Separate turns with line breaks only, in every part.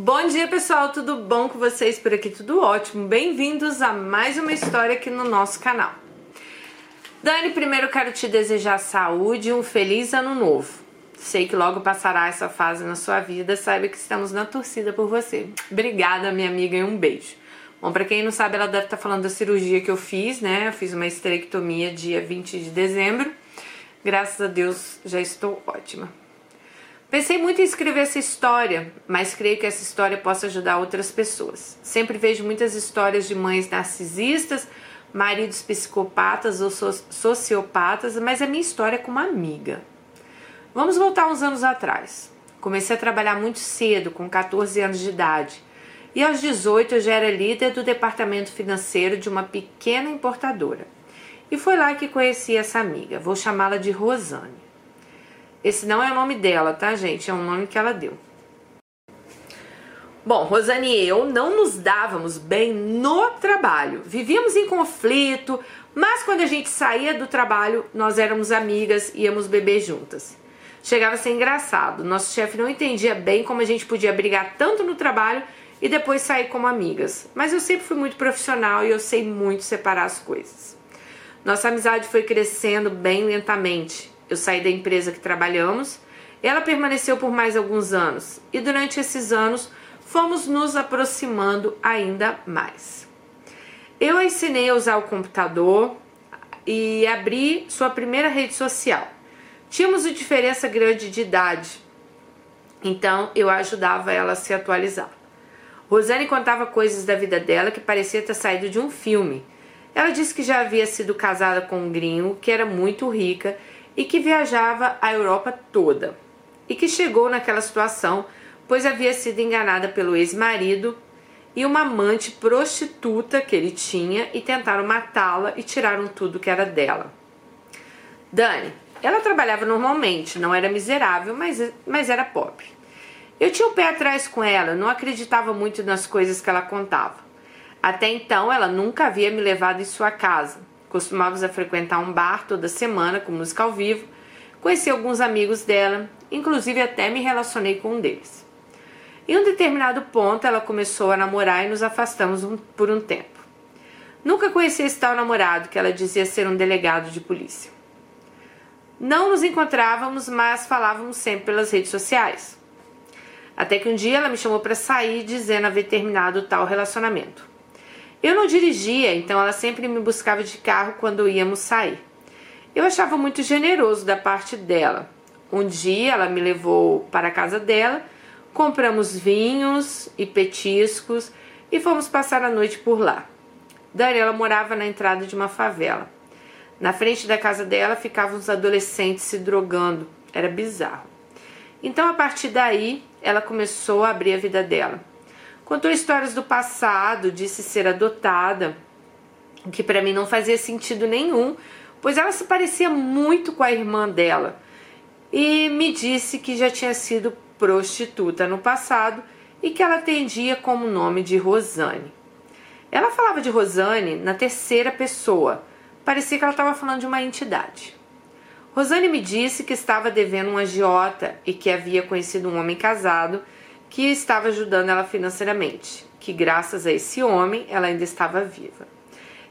Bom dia, pessoal, tudo bom com vocês por aqui? Tudo ótimo. Bem-vindos a mais uma história aqui no nosso canal. Dani, primeiro quero te desejar saúde e um feliz ano novo. Sei que logo passará essa fase na sua vida, saiba que estamos na torcida por você. Obrigada, minha amiga, e um beijo. Bom, para quem não sabe, ela deve estar tá falando da cirurgia que eu fiz, né? Eu fiz uma esterectomia dia 20 de dezembro. Graças a Deus já estou ótima. Pensei muito em escrever essa história, mas creio que essa história possa ajudar outras pessoas. Sempre vejo muitas histórias de mães narcisistas, maridos psicopatas ou sociopatas, mas a minha história é com uma amiga. Vamos voltar uns anos atrás. Comecei a trabalhar muito cedo, com 14 anos de idade. E aos 18 eu já era líder do departamento financeiro de uma pequena importadora. E foi lá que conheci essa amiga. Vou chamá-la de Rosane. Esse não é o nome dela, tá, gente? É um nome que ela deu. Bom, Rosane e eu não nos dávamos bem no trabalho. Vivíamos em conflito, mas quando a gente saía do trabalho, nós éramos amigas, íamos beber juntas. Chegava a ser engraçado. Nosso chefe não entendia bem como a gente podia brigar tanto no trabalho e depois sair como amigas. Mas eu sempre fui muito profissional e eu sei muito separar as coisas. Nossa amizade foi crescendo bem lentamente. Eu saí da empresa que trabalhamos, ela permaneceu por mais alguns anos e durante esses anos fomos nos aproximando ainda mais. Eu a ensinei a usar o computador e abri sua primeira rede social. Tínhamos uma diferença grande de idade, então eu ajudava ela a se atualizar. Rosane contava coisas da vida dela que parecia ter saído de um filme. Ela disse que já havia sido casada com um gringo, que era muito rica e que viajava a Europa toda e que chegou naquela situação pois havia sido enganada pelo ex-marido e uma amante prostituta que ele tinha e tentaram matá-la e tiraram tudo que era dela. Dani, ela trabalhava normalmente, não era miserável, mas, mas era pobre. Eu tinha o um pé atrás com ela, não acreditava muito nas coisas que ela contava. Até então, ela nunca havia me levado em sua casa. Costumávamos a frequentar um bar toda semana com música ao vivo. Conheci alguns amigos dela, inclusive até me relacionei com um deles. Em um determinado ponto, ela começou a namorar e nos afastamos um, por um tempo. Nunca conheci esse tal namorado que ela dizia ser um delegado de polícia. Não nos encontrávamos, mas falávamos sempre pelas redes sociais. Até que um dia ela me chamou para sair dizendo haver terminado o tal relacionamento. Eu não dirigia, então ela sempre me buscava de carro quando íamos sair. Eu achava muito generoso da parte dela. Um dia ela me levou para a casa dela, compramos vinhos e petiscos e fomos passar a noite por lá. Daniela morava na entrada de uma favela. Na frente da casa dela ficavam os adolescentes se drogando. Era bizarro. Então, a partir daí, ela começou a abrir a vida dela. Contou histórias do passado, disse ser adotada, o que para mim não fazia sentido nenhum, pois ela se parecia muito com a irmã dela. E me disse que já tinha sido prostituta no passado e que ela atendia como nome de Rosane. Ela falava de Rosane na terceira pessoa, parecia que ela estava falando de uma entidade. Rosane me disse que estava devendo um agiota e que havia conhecido um homem casado que estava ajudando ela financeiramente, que graças a esse homem ela ainda estava viva.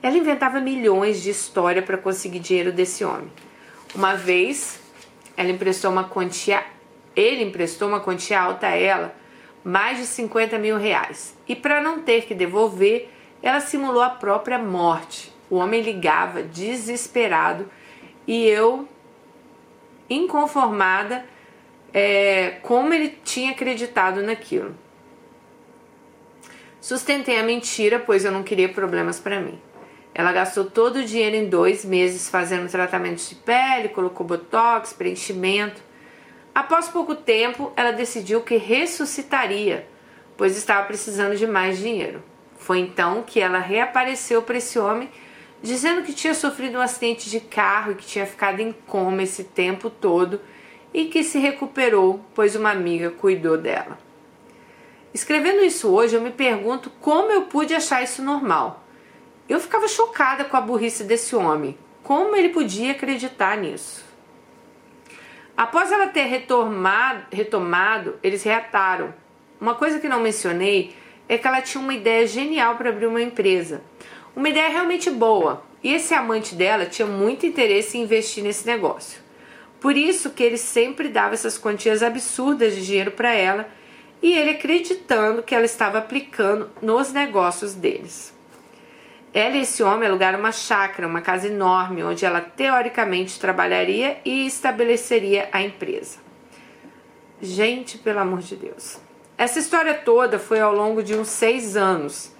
Ela inventava milhões de história para conseguir dinheiro desse homem. Uma vez, ela emprestou uma quantia, ele emprestou uma quantia alta a ela, mais de 50 mil reais. E para não ter que devolver, ela simulou a própria morte. O homem ligava desesperado e eu, inconformada, é, como ele tinha acreditado naquilo. Sustentei a mentira, pois eu não queria problemas para mim. Ela gastou todo o dinheiro em dois meses fazendo tratamentos de pele, colocou botox, preenchimento. Após pouco tempo, ela decidiu que ressuscitaria, pois estava precisando de mais dinheiro. Foi então que ela reapareceu para esse homem, dizendo que tinha sofrido um acidente de carro e que tinha ficado em coma esse tempo todo e que se recuperou, pois uma amiga cuidou dela. Escrevendo isso hoje, eu me pergunto como eu pude achar isso normal. Eu ficava chocada com a burrice desse homem. Como ele podia acreditar nisso? Após ela ter retomado, retomado eles reataram uma coisa que não mencionei é que ela tinha uma ideia genial para abrir uma empresa. Uma ideia realmente boa. E esse amante dela tinha muito interesse em investir nesse negócio. Por isso que ele sempre dava essas quantias absurdas de dinheiro para ela e ele acreditando que ela estava aplicando nos negócios deles. Ela e esse homem alugaram uma chácara, uma casa enorme, onde ela teoricamente trabalharia e estabeleceria a empresa. Gente, pelo amor de Deus. Essa história toda foi ao longo de uns seis anos.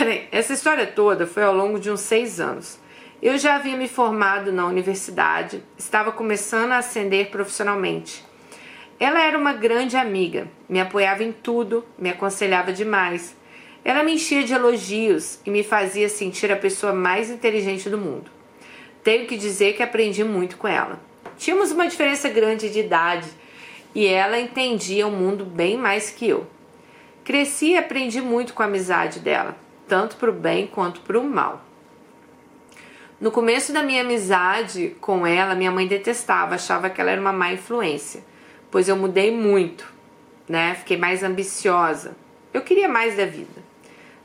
Peraí, essa história toda foi ao longo de uns seis anos. Eu já havia me formado na universidade, estava começando a ascender profissionalmente. Ela era uma grande amiga, me apoiava em tudo, me aconselhava demais. Ela me enchia de elogios e me fazia sentir a pessoa mais inteligente do mundo. Tenho que dizer que aprendi muito com ela. Tínhamos uma diferença grande de idade e ela entendia o mundo bem mais que eu. Cresci e aprendi muito com a amizade dela, tanto para o bem quanto para o mal. No começo da minha amizade com ela, minha mãe detestava, achava que ela era uma má influência, pois eu mudei muito, né? Fiquei mais ambiciosa. Eu queria mais da vida.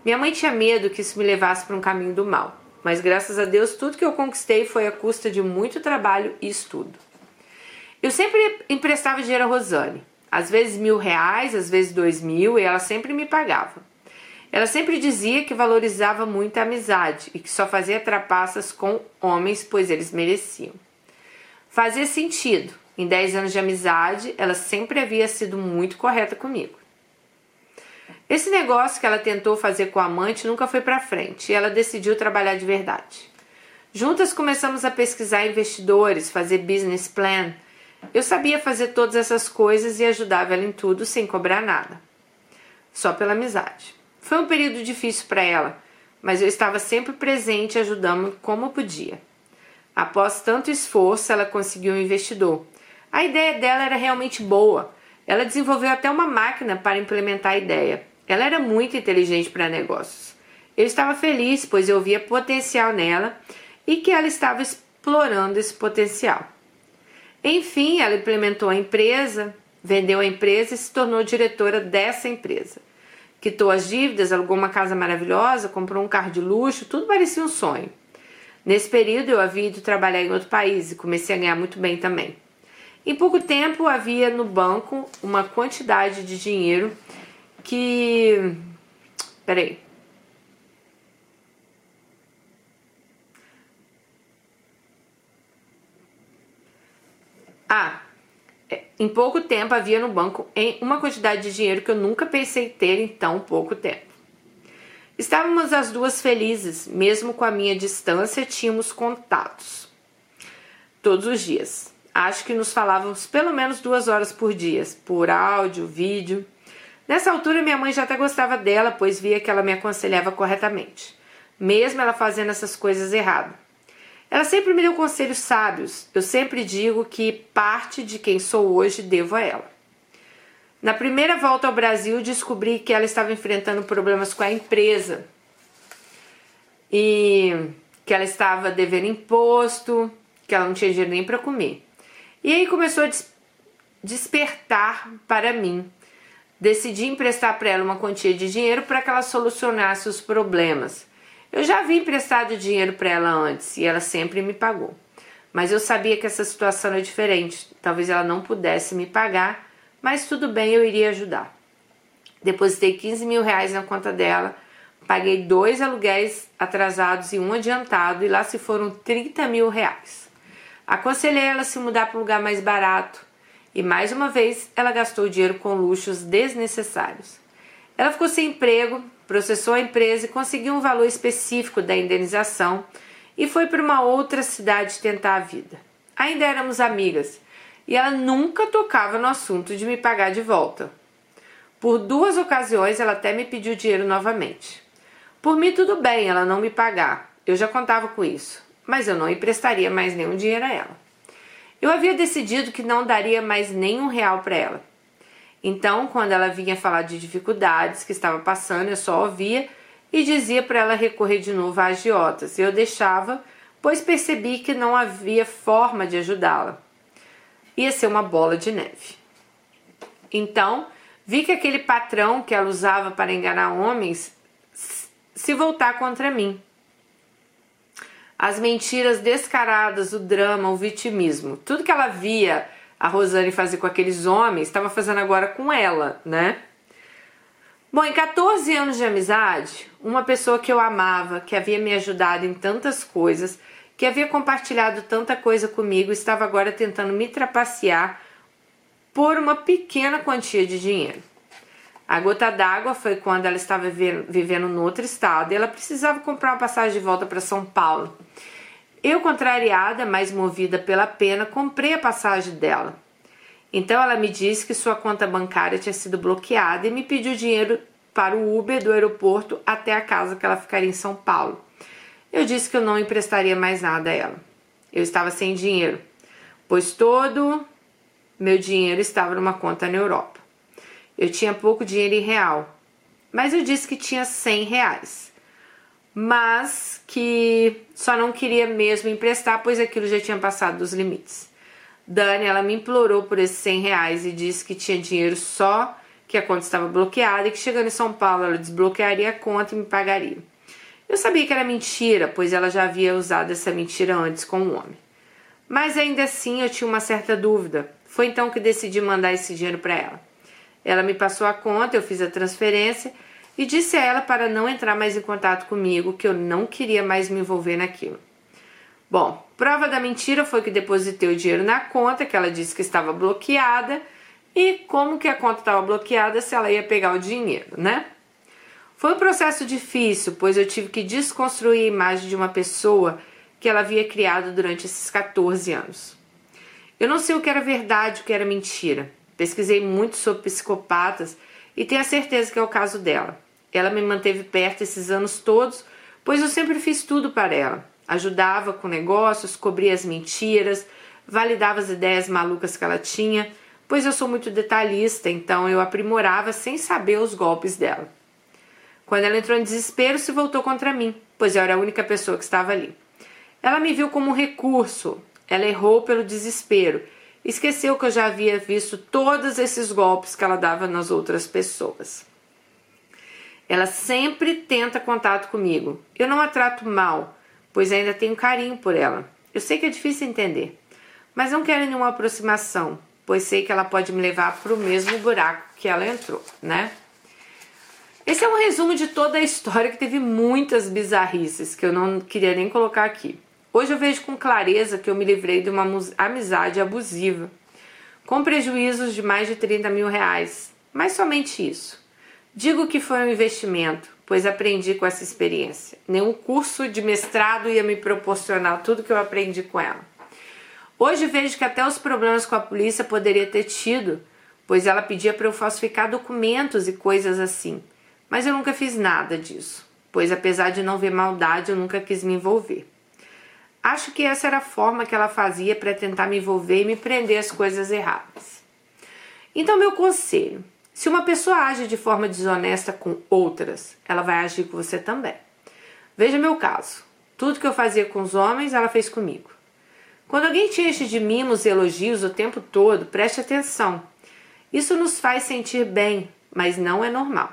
Minha mãe tinha medo que isso me levasse para um caminho do mal, mas graças a Deus tudo que eu conquistei foi à custa de muito trabalho e estudo. Eu sempre emprestava dinheiro a Rosane, às vezes mil reais, às vezes dois mil, e ela sempre me pagava. Ela sempre dizia que valorizava muito a amizade e que só fazia trapaças com homens, pois eles mereciam. Fazia sentido. Em 10 anos de amizade, ela sempre havia sido muito correta comigo. Esse negócio que ela tentou fazer com a amante nunca foi para frente e ela decidiu trabalhar de verdade. Juntas começamos a pesquisar investidores, fazer business plan. Eu sabia fazer todas essas coisas e ajudava ela em tudo sem cobrar nada. Só pela amizade. Foi um período difícil para ela, mas eu estava sempre presente ajudando como podia. Após tanto esforço, ela conseguiu um investidor. A ideia dela era realmente boa. Ela desenvolveu até uma máquina para implementar a ideia. Ela era muito inteligente para negócios. Eu estava feliz, pois eu via potencial nela e que ela estava explorando esse potencial. Enfim, ela implementou a empresa, vendeu a empresa e se tornou diretora dessa empresa quitou as dívidas, alugou uma casa maravilhosa, comprou um carro de luxo, tudo parecia um sonho. Nesse período eu havia ido trabalhar em outro país e comecei a ganhar muito bem também. Em pouco tempo havia no banco uma quantidade de dinheiro que. Peraí. Ah, em pouco tempo havia no banco em uma quantidade de dinheiro que eu nunca pensei ter em tão pouco tempo. Estávamos as duas felizes, mesmo com a minha distância, tínhamos contatos todos os dias. Acho que nos falávamos pelo menos duas horas por dia, por áudio, vídeo. Nessa altura, minha mãe já até gostava dela, pois via que ela me aconselhava corretamente, mesmo ela fazendo essas coisas erradas. Ela sempre me deu conselhos sábios. Eu sempre digo que parte de quem sou hoje devo a ela. Na primeira volta ao Brasil, descobri que ela estava enfrentando problemas com a empresa e que ela estava devendo imposto, que ela não tinha dinheiro nem para comer. E aí começou a des despertar para mim. Decidi emprestar para ela uma quantia de dinheiro para que ela solucionasse os problemas. Eu já havia emprestado dinheiro para ela antes e ela sempre me pagou. Mas eu sabia que essa situação era diferente. Talvez ela não pudesse me pagar, mas tudo bem, eu iria ajudar. Depositei 15 mil reais na conta dela, paguei dois aluguéis atrasados e um adiantado, e lá se foram 30 mil reais. Aconselhei ela a se mudar para um lugar mais barato, e mais uma vez ela gastou dinheiro com luxos desnecessários. Ela ficou sem emprego, processou a empresa e conseguiu um valor específico da indenização e foi para uma outra cidade tentar a vida. Ainda éramos amigas e ela nunca tocava no assunto de me pagar de volta. Por duas ocasiões ela até me pediu dinheiro novamente. Por mim, tudo bem ela não me pagar, eu já contava com isso, mas eu não emprestaria mais nenhum dinheiro a ela. Eu havia decidido que não daria mais nenhum real para ela então, quando ela vinha falar de dificuldades que estava passando, eu só ouvia e dizia para ela recorrer de novo a agiotas. Eu deixava, pois percebi que não havia forma de ajudá-la. ia ser uma bola de neve. Então, vi que aquele patrão que ela usava para enganar homens se voltar contra mim. As mentiras descaradas, o drama, o vitimismo, tudo que ela via a Rosane fazer com aqueles homens, estava fazendo agora com ela, né? Bom, em 14 anos de amizade, uma pessoa que eu amava, que havia me ajudado em tantas coisas, que havia compartilhado tanta coisa comigo, estava agora tentando me trapacear por uma pequena quantia de dinheiro. A gota d'água foi quando ela estava vivendo no outro estado e ela precisava comprar uma passagem de volta para São Paulo. Eu, contrariada, mas movida pela pena, comprei a passagem dela. Então ela me disse que sua conta bancária tinha sido bloqueada e me pediu dinheiro para o Uber do aeroporto até a casa que ela ficaria em São Paulo. Eu disse que eu não emprestaria mais nada a ela. Eu estava sem dinheiro, pois todo meu dinheiro estava numa conta na Europa. Eu tinha pouco dinheiro em real, mas eu disse que tinha 100 reais. Mas que só não queria mesmo emprestar, pois aquilo já tinha passado dos limites. Dani, ela me implorou por esses 100 reais e disse que tinha dinheiro só, que a conta estava bloqueada e que chegando em São Paulo ela desbloquearia a conta e me pagaria. Eu sabia que era mentira, pois ela já havia usado essa mentira antes com um homem. Mas ainda assim eu tinha uma certa dúvida. Foi então que decidi mandar esse dinheiro para ela. Ela me passou a conta, eu fiz a transferência e disse a ela para não entrar mais em contato comigo, que eu não queria mais me envolver naquilo. Bom, prova da mentira foi que depositei o dinheiro na conta, que ela disse que estava bloqueada, e como que a conta estava bloqueada se ela ia pegar o dinheiro, né? Foi um processo difícil, pois eu tive que desconstruir a imagem de uma pessoa que ela havia criado durante esses 14 anos. Eu não sei o que era verdade, o que era mentira. Pesquisei muito sobre psicopatas e tenho a certeza que é o caso dela. Ela me manteve perto esses anos todos, pois eu sempre fiz tudo para ela ajudava com negócios, cobria as mentiras, validava as ideias malucas que ela tinha, pois eu sou muito detalhista, então eu aprimorava sem saber os golpes dela. Quando ela entrou em desespero, se voltou contra mim, pois eu era a única pessoa que estava ali. Ela me viu como um recurso, ela errou pelo desespero, esqueceu que eu já havia visto todos esses golpes que ela dava nas outras pessoas. Ela sempre tenta contato comigo. Eu não a trato mal, pois ainda tenho carinho por ela. Eu sei que é difícil entender, mas não quero nenhuma aproximação, pois sei que ela pode me levar para o mesmo buraco que ela entrou, né? Esse é um resumo de toda a história que teve muitas bizarrices que eu não queria nem colocar aqui. Hoje eu vejo com clareza que eu me livrei de uma amizade abusiva, com prejuízos de mais de 30 mil reais, mas somente isso. Digo que foi um investimento, pois aprendi com essa experiência. Nenhum curso de mestrado ia me proporcionar tudo que eu aprendi com ela. Hoje vejo que até os problemas com a polícia poderia ter tido, pois ela pedia para eu falsificar documentos e coisas assim. Mas eu nunca fiz nada disso, pois apesar de não ver maldade, eu nunca quis me envolver. Acho que essa era a forma que ela fazia para tentar me envolver e me prender as coisas erradas. Então, meu conselho: se uma pessoa age de forma desonesta com outras, ela vai agir com você também. Veja meu caso. Tudo que eu fazia com os homens, ela fez comigo. Quando alguém te enche de mimos e elogios o tempo todo, preste atenção. Isso nos faz sentir bem, mas não é normal.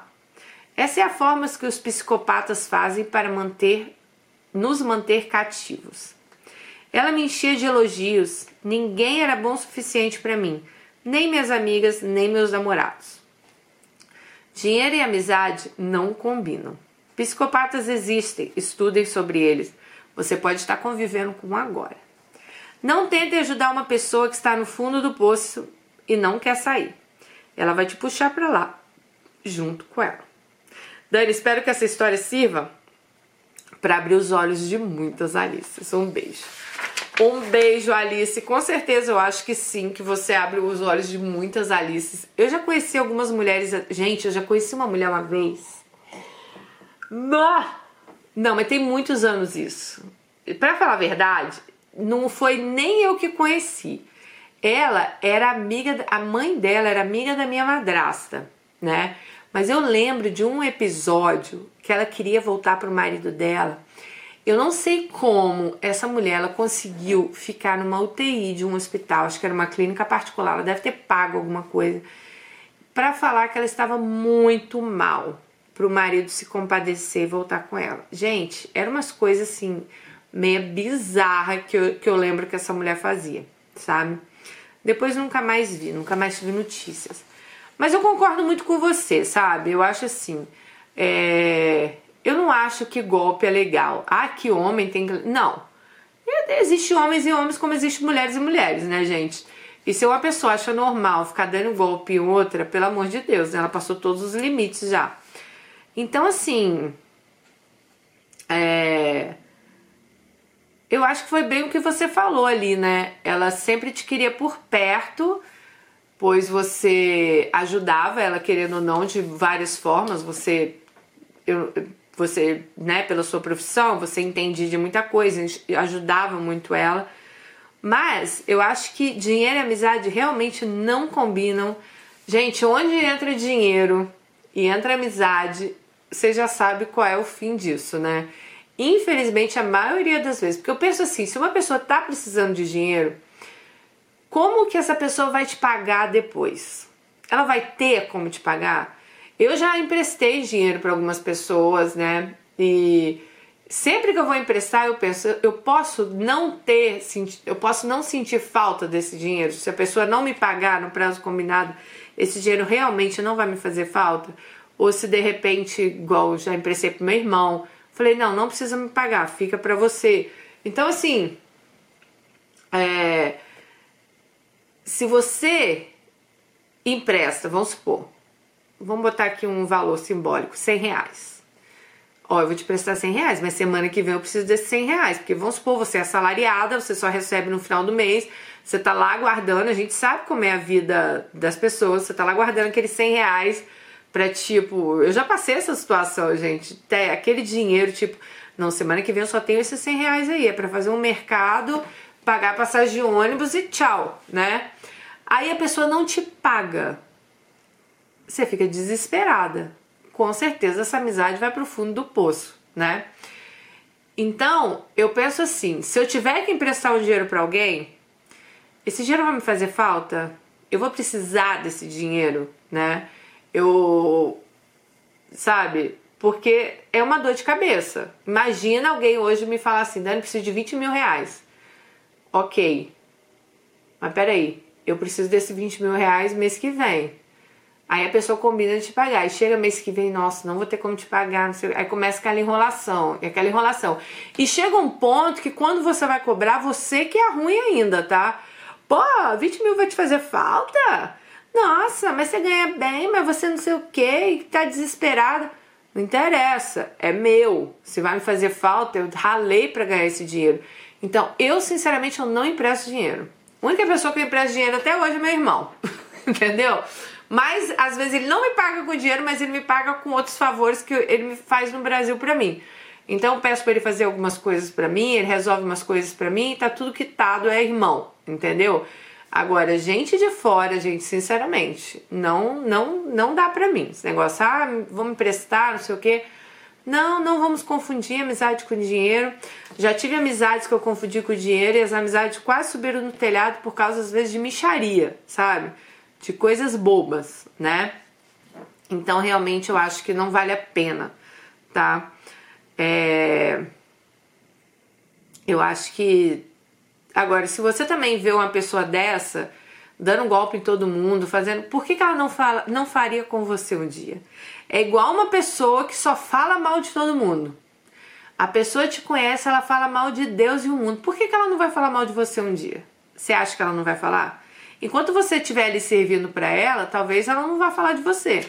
Essa é a forma que os psicopatas fazem para manter, nos manter cativos. Ela me enchia de elogios, ninguém era bom o suficiente para mim, nem minhas amigas, nem meus namorados. Dinheiro e amizade não combinam. Psicopatas existem, estudem sobre eles. Você pode estar convivendo com um agora. Não tente ajudar uma pessoa que está no fundo do poço e não quer sair. Ela vai te puxar para lá, junto com ela. Dani, espero que essa história sirva para abrir os olhos de muitas Alices. Um beijo. Um beijo, Alice. Com certeza eu acho que sim, que você abre os olhos de muitas Alices. Eu já conheci algumas mulheres. Gente, eu já conheci uma mulher uma vez. Não, não mas tem muitos anos isso. Para falar a verdade, não foi nem eu que conheci. Ela era amiga, a mãe dela era amiga da minha madrasta, né? Mas eu lembro de um episódio que ela queria voltar pro marido dela Eu não sei como essa mulher ela conseguiu ficar numa UTI de um hospital, acho que era uma clínica particular, ela deve ter pago alguma coisa, para falar que ela estava muito mal, para o marido se compadecer e voltar com ela. Gente, eram umas coisas assim, meia bizarra que eu, que eu lembro que essa mulher fazia, sabe? Depois nunca mais vi, nunca mais tive notícias. Mas eu concordo muito com você, sabe? Eu acho assim. É... Eu não acho que golpe é legal. Ah, que homem tem que. Não. Existe homens e homens como existe mulheres e mulheres, né, gente? E se uma pessoa acha normal ficar dando golpe em outra, pelo amor de Deus, né? ela passou todos os limites já. Então, assim. É... Eu acho que foi bem o que você falou ali, né? Ela sempre te queria por perto, pois você ajudava ela, querendo ou não, de várias formas. Você. Eu, você, né, pela sua profissão, você entendia de muita coisa, ajudava muito ela. Mas eu acho que dinheiro e amizade realmente não combinam. Gente, onde entra dinheiro e entra amizade, você já sabe qual é o fim disso, né? Infelizmente, a maioria das vezes, porque eu penso assim, se uma pessoa tá precisando de dinheiro, como que essa pessoa vai te pagar depois? Ela vai ter como te pagar? Eu já emprestei dinheiro para algumas pessoas, né? E sempre que eu vou emprestar, eu penso, eu posso não ter, eu posso não sentir falta desse dinheiro. Se a pessoa não me pagar no prazo combinado, esse dinheiro realmente não vai me fazer falta. Ou se de repente, igual já emprestei pro meu irmão, falei, não, não precisa me pagar, fica para você. Então, assim, é, se você empresta, vamos supor, vamos botar aqui um valor simbólico, 100 reais. Ó, eu vou te prestar 100 reais, mas semana que vem eu preciso desses 100 reais, porque vamos supor, você é assalariada, você só recebe no final do mês, você tá lá guardando, a gente sabe como é a vida das pessoas, você tá lá guardando aqueles 100 reais pra, tipo, eu já passei essa situação, gente, até aquele dinheiro, tipo, não, semana que vem eu só tenho esses 100 reais aí, é pra fazer um mercado, pagar passagem de ônibus e tchau, né? Aí a pessoa não te paga, você fica desesperada. Com certeza essa amizade vai para o fundo do poço, né? Então, eu penso assim, se eu tiver que emprestar um dinheiro para alguém, esse dinheiro vai me fazer falta? Eu vou precisar desse dinheiro, né? Eu sabe? Porque é uma dor de cabeça. Imagina alguém hoje me falar assim, Dani, preciso de 20 mil reais. Ok. Mas peraí, eu preciso desse 20 mil reais mês que vem. Aí a pessoa combina de te pagar. E chega mês que vem, nossa, não vou ter como te pagar. Aí começa aquela enrolação, aquela enrolação. E chega um ponto que quando você vai cobrar, você que é ruim ainda, tá? Pô, 20 mil vai te fazer falta? Nossa, mas você ganha bem, mas você não sei o que, tá desesperada. Não interessa, é meu. Se vai me fazer falta, eu ralei para ganhar esse dinheiro. Então, eu sinceramente eu não empresto dinheiro. A única pessoa que eu empresto dinheiro até hoje é meu irmão. Entendeu? Mas às vezes ele não me paga com dinheiro, mas ele me paga com outros favores que ele me faz no Brasil para mim. Então eu peço para ele fazer algumas coisas para mim, ele resolve umas coisas para mim, tá tudo quitado, é irmão, entendeu? Agora, gente de fora, gente, sinceramente, não não não dá para mim. Esse negócio, ah, vamos emprestar, não sei o quê. Não, não vamos confundir amizade com dinheiro. Já tive amizades que eu confundi com dinheiro e as amizades quase subiram no telhado por causa, às vezes, de micharia, sabe? De coisas bobas, né? Então realmente eu acho que não vale a pena, tá? É... Eu acho que agora se você também vê uma pessoa dessa dando um golpe em todo mundo, fazendo, por que, que ela não fala, não faria com você um dia? É igual uma pessoa que só fala mal de todo mundo. A pessoa te conhece, ela fala mal de Deus e o mundo. Por que, que ela não vai falar mal de você um dia? Você acha que ela não vai falar? Enquanto você estiver ali servindo para ela, talvez ela não vá falar de você.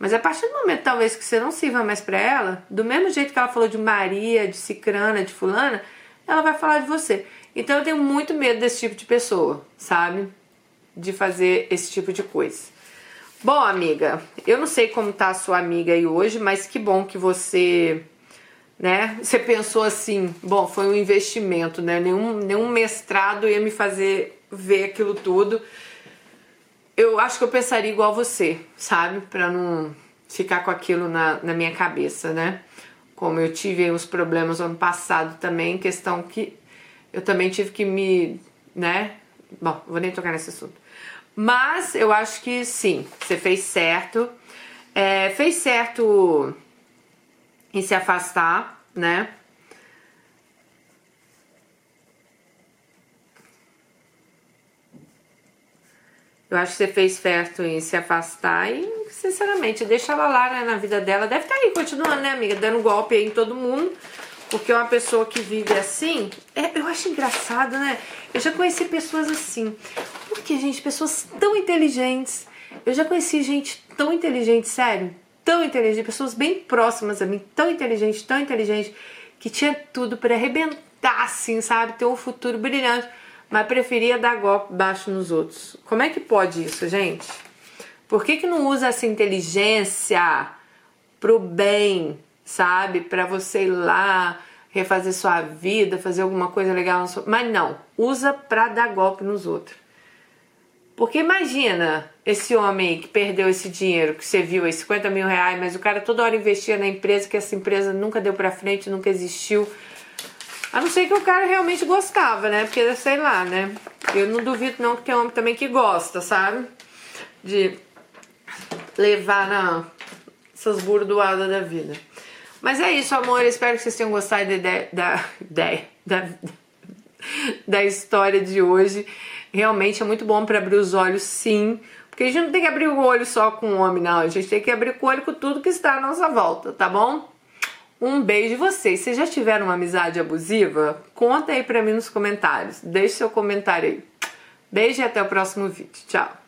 Mas a partir do momento, talvez, que você não sirva mais para ela, do mesmo jeito que ela falou de Maria, de Cicrana, de Fulana, ela vai falar de você. Então eu tenho muito medo desse tipo de pessoa, sabe? De fazer esse tipo de coisa. Bom, amiga, eu não sei como tá a sua amiga aí hoje, mas que bom que você, né? Você pensou assim, bom, foi um investimento, né? Nenhum, nenhum mestrado ia me fazer ver aquilo tudo, eu acho que eu pensaria igual você, sabe? Pra não ficar com aquilo na, na minha cabeça, né? como eu tive uns problemas ano passado também, questão que eu também tive que me, né? Bom, vou nem tocar nesse assunto. Mas eu acho que sim, você fez certo. É, fez certo em se afastar, né? Eu acho que você fez certo em se afastar e, sinceramente, deixa ela lá né, na vida dela. Deve estar tá aí continuando, né, amiga? Dando golpe aí em todo mundo. Porque uma pessoa que vive assim, é, eu acho engraçado, né? Eu já conheci pessoas assim. Porque, gente, pessoas tão inteligentes. Eu já conheci gente tão inteligente, sério, tão inteligente, pessoas bem próximas a mim, tão inteligente, tão inteligente, que tinha tudo para arrebentar, assim, sabe? Ter um futuro brilhante mas preferia dar golpe baixo nos outros. Como é que pode isso, gente? Por que, que não usa essa inteligência pro bem, sabe? Para você ir lá refazer sua vida, fazer alguma coisa legal, mas não, usa para dar golpe nos outros. Porque imagina esse homem que perdeu esse dinheiro, que você viu aí, 50 mil reais, mas o cara toda hora investia na empresa, que essa empresa nunca deu pra frente, nunca existiu. A não ser que o cara realmente gostava, né? Porque, sei lá, né? Eu não duvido não que tem homem também que gosta, sabe? De levar na essas burdoadas da vida. Mas é isso, amor. Espero que vocês tenham gostado da ideia, da, ideia, da, da história de hoje. Realmente é muito bom para abrir os olhos, sim. Porque a gente não tem que abrir o olho só com o homem, não. A gente tem que abrir o olho com tudo que está à nossa volta, tá bom? Um beijo vocês. Vocês já tiveram uma amizade abusiva? Conta aí pra mim nos comentários. Deixe seu comentário aí. Beijo e até o próximo vídeo. Tchau.